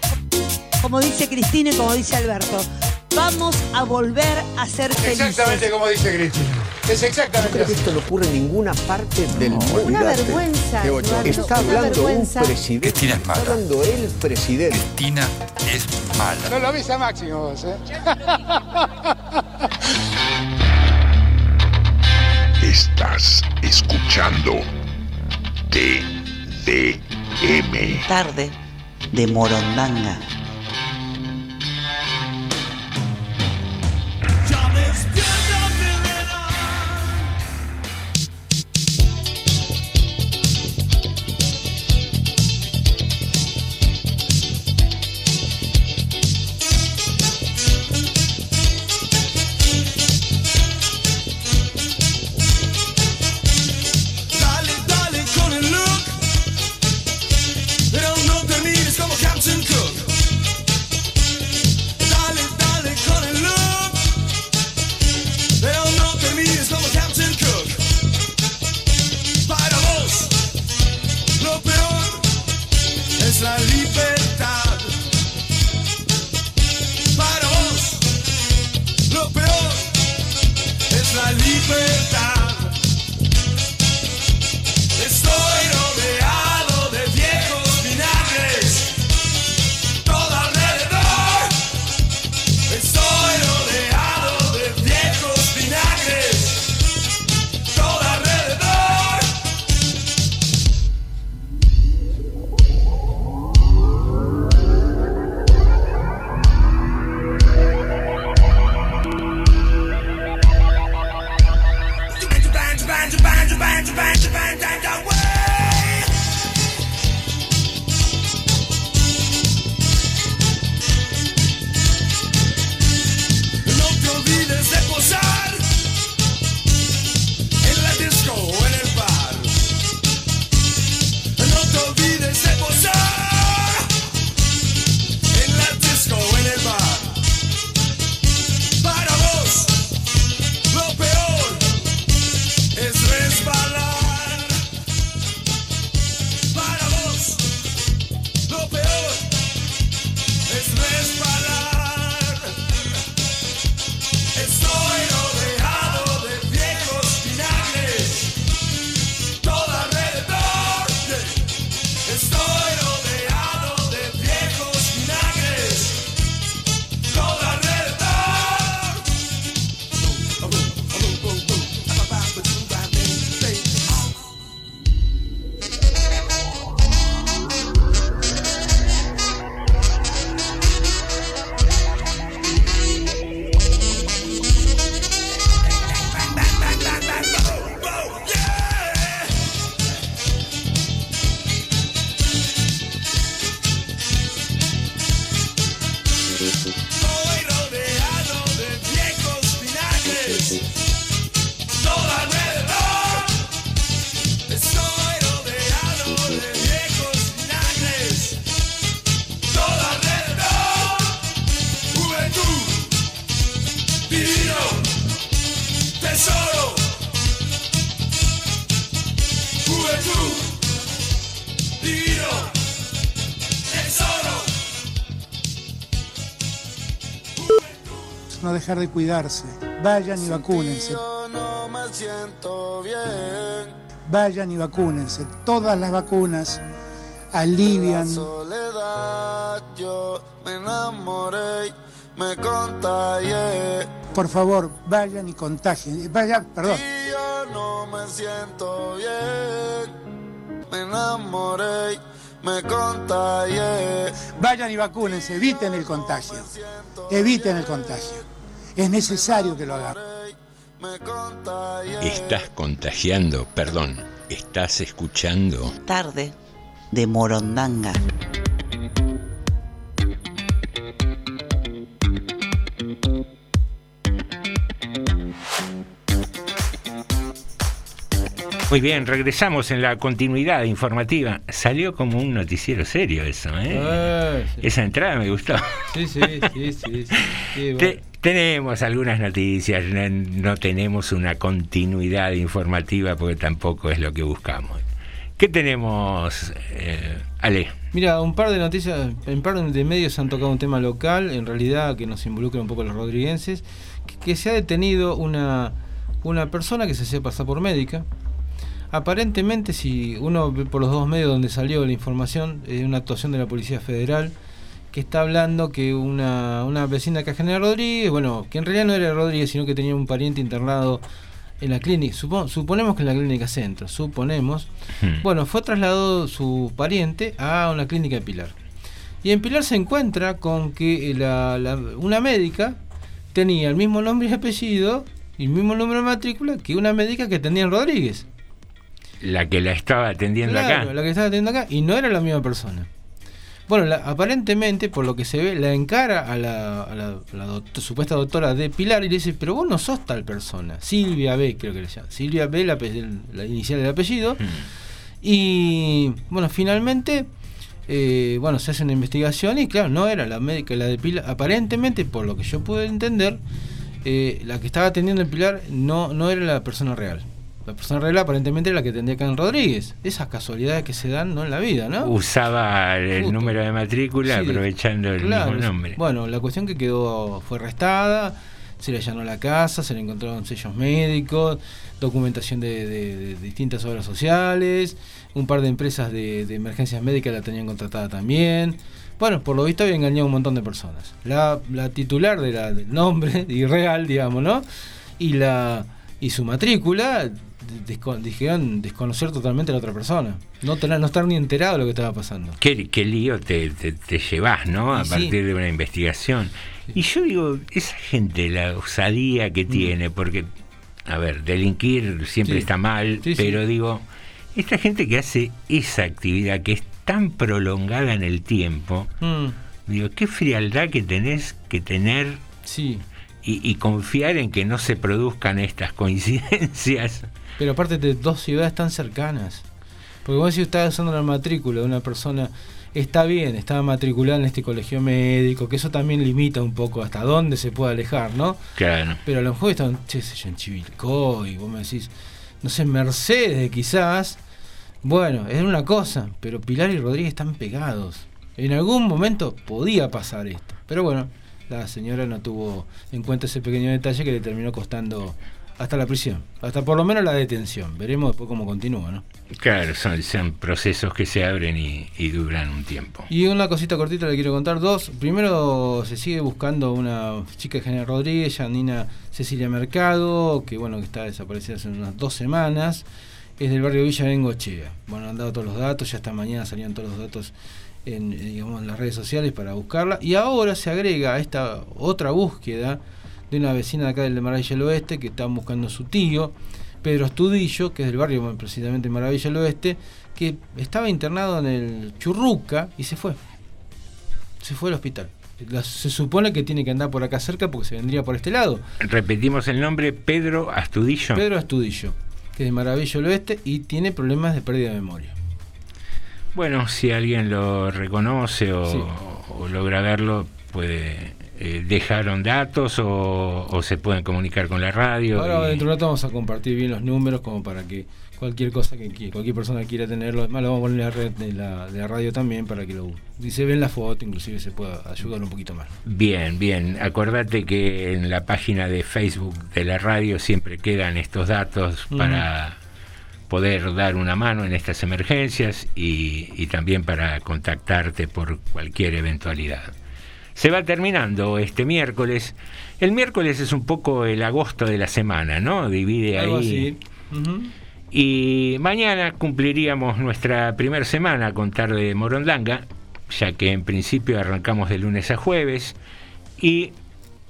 Como dice Cristina y como dice Alberto, vamos a volver a ser felices. Exactamente como dice Cristina. Es exactamente creo que esto no ocurre en ninguna parte del mundo. Una vergüenza, Eduardo, Está una hablando un vergüenza. presidente. Cristina es mala. Está hablando el presidente. Cristina es mala. No lo avisa Máximo vos, ¿eh? Estás escuchando TDM. Tarde de Morondanga. No dejar de cuidarse. Vayan y vacúnense. Vayan y vacúnense. Todas las vacunas alivian. Por favor, vayan y contagien. Vayan, perdón. No me siento bien. Me enamoré, me contagié. Vayan y vacúnense. Eviten el contagio. Eviten el contagio. Es necesario que lo contagié. Estás contagiando, perdón, estás escuchando. Tarde de Morondanga. Muy bien, regresamos en la continuidad informativa. Salió como un noticiero serio eso, ¿eh? Ah, sí. Esa entrada me gustó. Sí, sí, sí, sí. sí. Sí, bueno. Te- tenemos algunas noticias, no, no tenemos una continuidad informativa porque tampoco es lo que buscamos. ¿Qué tenemos, eh, Ale? Mira, un par de noticias, en par de medios han tocado un tema local, en realidad que nos involucra un poco a los rodriguenses, que, que se ha detenido una, una persona que se hacía pasar por médica. Aparentemente, si uno ve por los dos medios donde salió la información, es una actuación de la Policía Federal que está hablando que una, una vecina que General Rodríguez, bueno, que en realidad no era Rodríguez, sino que tenía un pariente internado en la clínica, supo- suponemos que en la clínica centro, suponemos. Hmm. Bueno, fue trasladado su pariente a una clínica de Pilar. Y en Pilar se encuentra con que la- la- una médica tenía el mismo nombre y apellido y el mismo número de matrícula que una médica que tenía en Rodríguez. La que la estaba atendiendo Claro, acá. la que estaba atendiendo acá y no era la misma persona. Bueno, la- aparentemente, por lo que se ve, la encara a la, a la- a la doct- supuesta doctora de Pilar y le dice, pero vos no sos tal persona. Silvia B, creo que le llama. Silvia B, la, la inicial del apellido. Y bueno, finalmente, eh, bueno, se hace una investigación y claro, no era la médica, la de Pilar. Aparentemente, por lo que yo pude entender, eh, la que estaba atendiendo en Pilar no, no era la persona real. La persona real aparentemente era la que atendía acá en Rodríguez. Esas casualidades que se dan ¿no? en la vida, ¿no? Usaba el Justo. número de matrícula Sí, aprovechando el Claro, mismo nombre. Bueno, la cuestión que quedó fue arrestada, se le allanó la casa, se le encontraron sellos médicos, documentación de, de- de distintas obras sociales, un par de empresas de, de emergencias médicas la tenían contratada también. Bueno, por lo visto había engañado a un montón de personas. La, la titular de la, del nombre, irreal, digamos, ¿no? Y la y su matrícula dijeron desconocer totalmente a la otra persona. No, tener, no estar ni enterado de lo que estaba pasando. Qué, qué lío te, te, te llevas, ¿no? A Y sí. partir de una investigación. Y yo digo, esa gente, la osadía que tiene, porque, a ver, delinquir siempre Mm. Sí. está mal, sí. pero digo, esta gente que hace esa actividad que es tan prolongada en el tiempo, Mm. digo, qué frialdad que tenés que tener Sí. y, y confiar en que no se produzcan estas coincidencias. Pero aparte de dos ciudades tan cercanas. Porque vos si estás usando la matrícula de una persona, está bien, estaba matriculada en este colegio médico, que eso también limita un poco hasta dónde se puede alejar, ¿no? Claro. Pero a lo mejor estaban, che, sé yo, en Chivilcoy, vos me decís, no sé, Mercedes quizás. Bueno, es una cosa, pero Pilar y Rodríguez están pegados. En algún momento podía pasar esto. Pero bueno, la señora no tuvo en cuenta ese pequeño detalle que le terminó costando hasta la prisión, hasta por lo menos la detención. Veremos después cómo continúa, ¿no? Claro, son, son procesos que se abren y, y duran un tiempo. Y una cosita cortita le quiero contar, dos. Primero se sigue buscando una chica de General Rodríguez, Janina Cecilia Mercado, que bueno, que está desaparecida hace unas dos semanas. Es del barrio Villa Bengochea. Bueno, han dado todos los datos, ya esta mañana salían todos los datos en, eh, digamos, en las redes sociales para buscarla. Y ahora se agrega a esta otra búsqueda de una vecina de acá del de Maravilla del Oeste que están buscando a su tío, Pedro Astudillo, que es del barrio precisamente Maravilla del Oeste, que estaba internado en el Churruca y se fue. Se fue al hospital. Se supone que tiene que andar por acá cerca porque se vendría por este lado. Repetimos el nombre, Pedro Astudillo. Pedro Astudillo, que es de Maravilla del Oeste y tiene problemas de pérdida de memoria. Bueno, si alguien lo reconoce o, Sí. o logra verlo, puede eh, dejaron datos o, o se pueden comunicar con la radio. Ahora y- dentro de un rato vamos a compartir bien los números como para que cualquier cosa que qui- cualquier persona que quiera tenerlo, además lo vamos a poner en la red de la, de la radio también para que lo y se ven la foto, inclusive se pueda ayudar un poquito más. Bien, bien. Acordate que en la página de Facebook de la radio siempre quedan estos datos para poder dar una mano en estas emergencias y, y también para contactarte por cualquier eventualidad. Se va terminando este miércoles. El miércoles es un poco el agosto de la semana, ¿no? Divide Algo ahí. así. Y mañana cumpliríamos nuestra primera semana con tarde de Morondanga, ya que en principio arrancamos de lunes a jueves y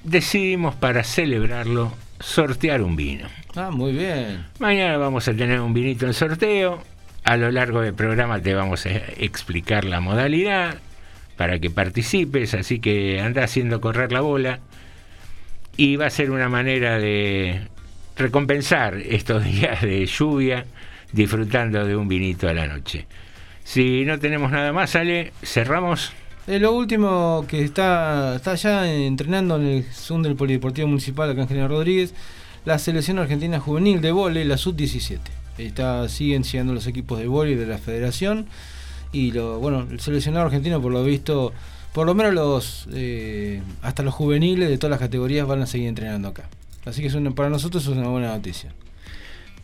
decidimos para celebrarlo sortear un vino. Ah, muy bien. Mañana vamos a tener un vinito en sorteo. A lo largo del programa te vamos a explicar la modalidad para que participes, así que anda haciendo correr la bola. Y va a ser una manera de recompensar estos días de lluvia disfrutando de un vinito a la noche. Si no tenemos nada más, Ale, cerramos. Eh, lo último que está, está ya entrenando en el Zoom del Polideportivo Municipal acá en Rodríguez, la selección argentina juvenil de vóley, la sub-17. Está, siguen siendo los equipos de vóley de la federación. Y lo, bueno, el seleccionado argentino, por lo visto, por lo menos los eh, hasta los juveniles de todas las categorías van a seguir entrenando acá. Así que es una- para nosotros es una buena noticia.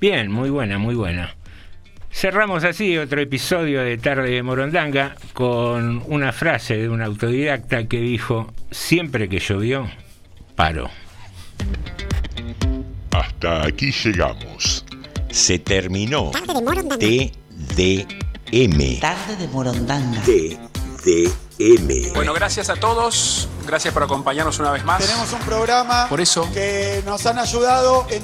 Bien, muy buena, muy buena. Cerramos así otro episodio de Tarde de Morondanga con una frase de un autodidacta que dijo, siempre que llovió, paró. Hasta aquí llegamos. Se terminó. Tarde de Morondanga. Tarde de Morondanga. TDM. Bueno, gracias a todos. Gracias por acompañarnos una vez más. Tenemos un programa Por eso. que nos han ayudado en